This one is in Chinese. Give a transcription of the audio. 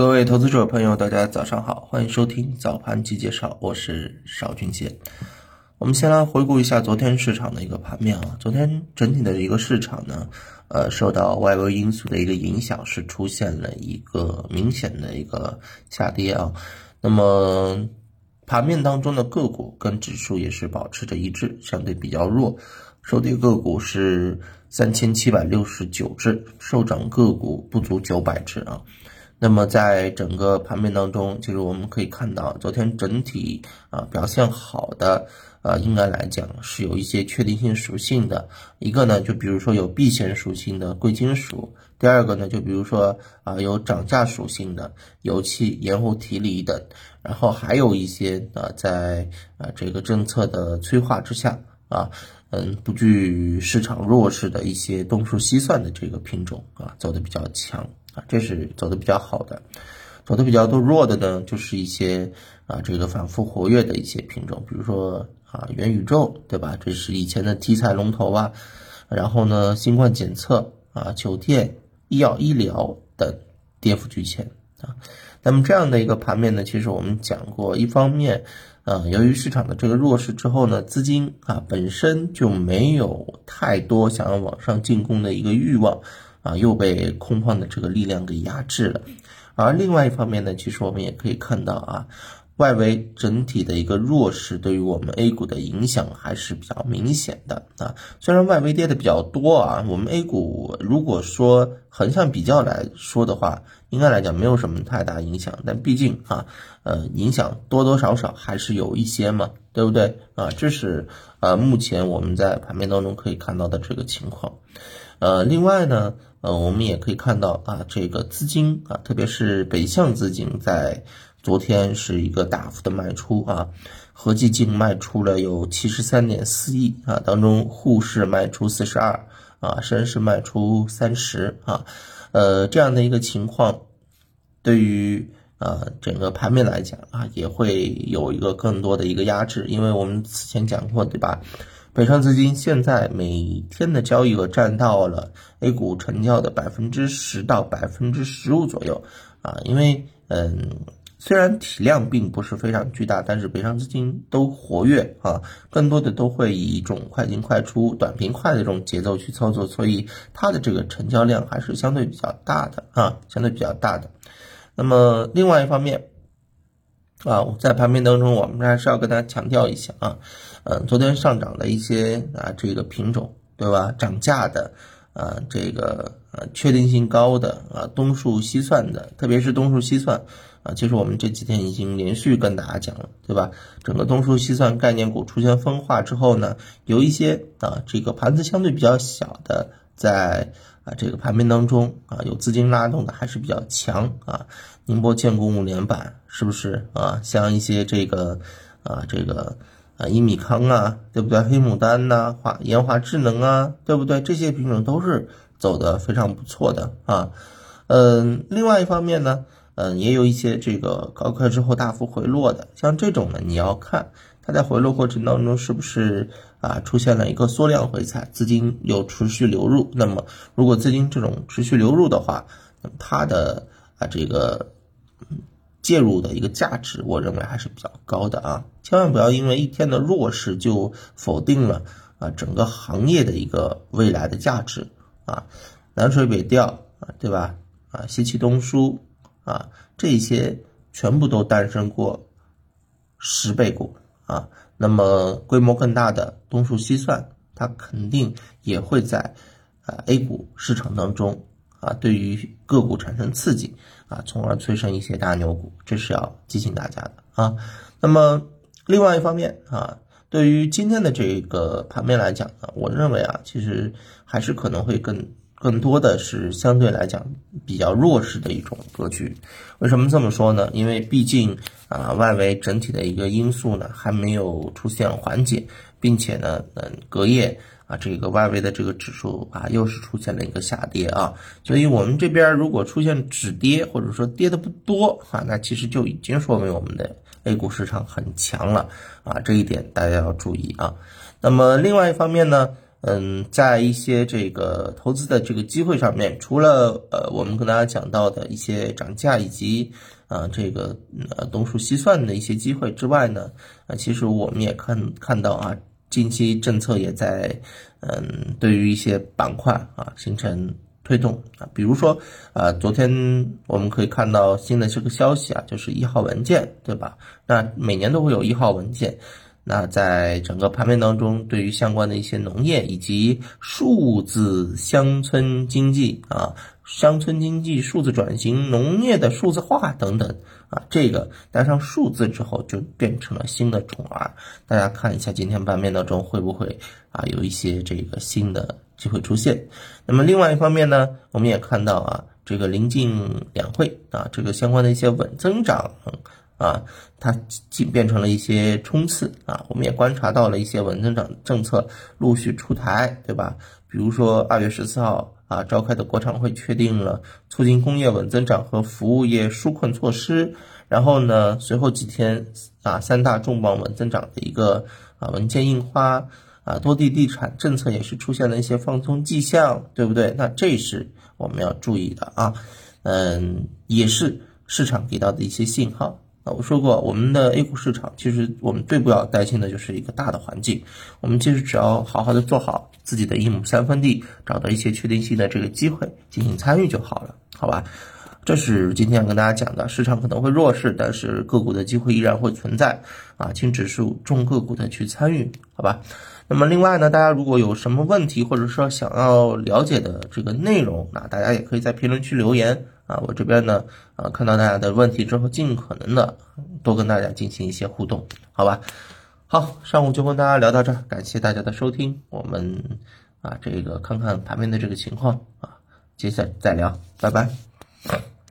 各位投资者朋友，大家早上好，欢迎收听早盘及介绍，我是邵军杰。我们先来回顾一下昨天市场的一个盘面啊，昨天整体的一个市场呢，呃，受到外围因素的一个影响，是出现了一个明显的一个下跌啊。那么盘面当中的个股跟指数也是保持着一致，相对比较弱。收跌个股是三千七百六十九只，收涨个股不足九百只啊。那么在整个盘面当中，其实我们可以看到，昨天整体啊表现好的，呃，应该来讲是有一些确定性属性的。一个呢，就比如说有避险属性的贵金属；第二个呢，就比如说啊有涨价属性的油气、盐湖提锂等。然后还有一些啊在啊这个政策的催化之下啊。嗯，不惧市场弱势的一些东数西算的这个品种啊，走的比较强啊，这是走的比较好的。走的比较多弱的呢，就是一些啊这个反复活跃的一些品种，比如说啊元宇宙，对吧？这是以前的题材龙头啊。然后呢，新冠检测啊，酒店、医药、医疗等跌幅居前啊。那么这样的一个盘面呢，其实我们讲过，一方面。啊，由于市场的这个弱势之后呢，资金啊本身就没有太多想要往上进攻的一个欲望，啊又被空方的这个力量给压制了。而另外一方面呢，其实我们也可以看到啊。外围整体的一个弱势对于我们 A 股的影响还是比较明显的啊。虽然外围跌的比较多啊，我们 A 股如果说横向比较来说的话，应该来讲没有什么太大影响。但毕竟啊，呃，影响多多少少还是有一些嘛，对不对啊？这是呃目前我们在盘面当中可以看到的这个情况。呃，另外呢，呃，我们也可以看到啊，这个资金啊，特别是北向资金在。昨天是一个大幅的卖出啊，合计净卖出了有七十三点四亿啊，当中沪市卖出四十二啊，深市卖出三十啊，呃，这样的一个情况，对于呃整个盘面来讲啊，也会有一个更多的一个压制，因为我们此前讲过对吧？北上资金现在每天的交易额占到了 A 股成交的百分之十到百分之十五左右啊，因为嗯。虽然体量并不是非常巨大，但是北上资金都活跃啊，更多的都会以一种快进快出、短平快的这种节奏去操作，所以它的这个成交量还是相对比较大的啊，相对比较大的。那么另外一方面啊，我在盘面当中，我们还是要跟大家强调一下啊，嗯，昨天上涨的一些啊这个品种，对吧？涨价的。啊，这个呃，确定性高的啊，东数西算的，特别是东数西算啊，其实我们这几天已经连续跟大家讲了，对吧？整个东数西算概念股出现分化之后呢，有一些啊，这个盘子相对比较小的，在啊这个盘面当中啊，有资金拉动的还是比较强啊。宁波建工五连板是不是啊？像一些这个啊这个。啊，一米康啊，对不对？黑牡丹呐，华研华智能啊，对不对？这些品种都是走的非常不错的啊。嗯，另外一方面呢，嗯，也有一些这个高开之后大幅回落的，像这种呢，你要看它在回落过程当中是不是啊出现了一个缩量回踩，资金有持续流入。那么，如果资金这种持续流入的话，那么它的啊这个。介入的一个价值，我认为还是比较高的啊！千万不要因为一天的弱势就否定了啊整个行业的一个未来的价值啊！南水北调啊，对吧？啊，西气东输啊，这些全部都诞生过十倍股啊！那么规模更大的东数西算，它肯定也会在啊 A 股市场当中。啊，对于个股产生刺激啊，从而催生一些大牛股，这是要提醒大家的啊。那么另外一方面啊，对于今天的这个盘面来讲呢，我认为啊，其实还是可能会更更多的是相对来讲比较弱势的一种格局。为什么这么说呢？因为毕竟啊，外围整体的一个因素呢还没有出现缓解，并且呢，嗯，隔夜。啊，这个外围的这个指数啊，又是出现了一个下跌啊，所以我们这边如果出现止跌或者说跌的不多啊，那其实就已经说明我们的 A 股市场很强了啊，这一点大家要注意啊。那么另外一方面呢，嗯，在一些这个投资的这个机会上面，除了呃我们跟大家讲到的一些涨价以及啊这个呃东数西算的一些机会之外呢，啊其实我们也看看到啊，近期政策也在嗯对于一些板块啊形成推动啊，比如说啊昨天我们可以看到新的这个消息啊，就是一号文件对吧？那每年都会有一号文件。那在整个盘面当中，对于相关的一些农业以及数字乡村经济啊，乡村经济数字转型、农业的数字化等等啊，这个带上数字之后，就变成了新的宠儿。大家看一下今天盘面当中会不会啊有一些这个新的机会出现？那么另外一方面呢，我们也看到啊，这个临近两会啊，这个相关的一些稳增长。啊，它仅变成了一些冲刺啊，我们也观察到了一些稳增长政策陆续出台，对吧？比如说二月十四号啊召开的国常会确定了促进工业稳增长和服务业纾困措施，然后呢，随后几天啊三大重磅稳增长的一个啊文件印花啊多地地产政策也是出现了一些放松迹象，对不对？那这是我们要注意的啊，嗯，也是市场给到的一些信号。我说过，我们的 A 股市场其实我们最不要担心的就是一个大的环境。我们其实只要好好的做好自己的一亩三分地，找到一些确定性的这个机会进行参与就好了，好吧？这是今天要跟大家讲的，市场可能会弱势，但是个股的机会依然会存在啊，轻指数重个股的去参与，好吧？那么另外呢，大家如果有什么问题或者说想要了解的这个内容，那大家也可以在评论区留言。啊，我这边呢，啊，看到大家的问题之后，尽可能的多跟大家进行一些互动，好吧？好，上午就跟大家聊到这儿，感谢大家的收听，我们啊，这个看看盘面的这个情况啊，接下来再聊，拜拜。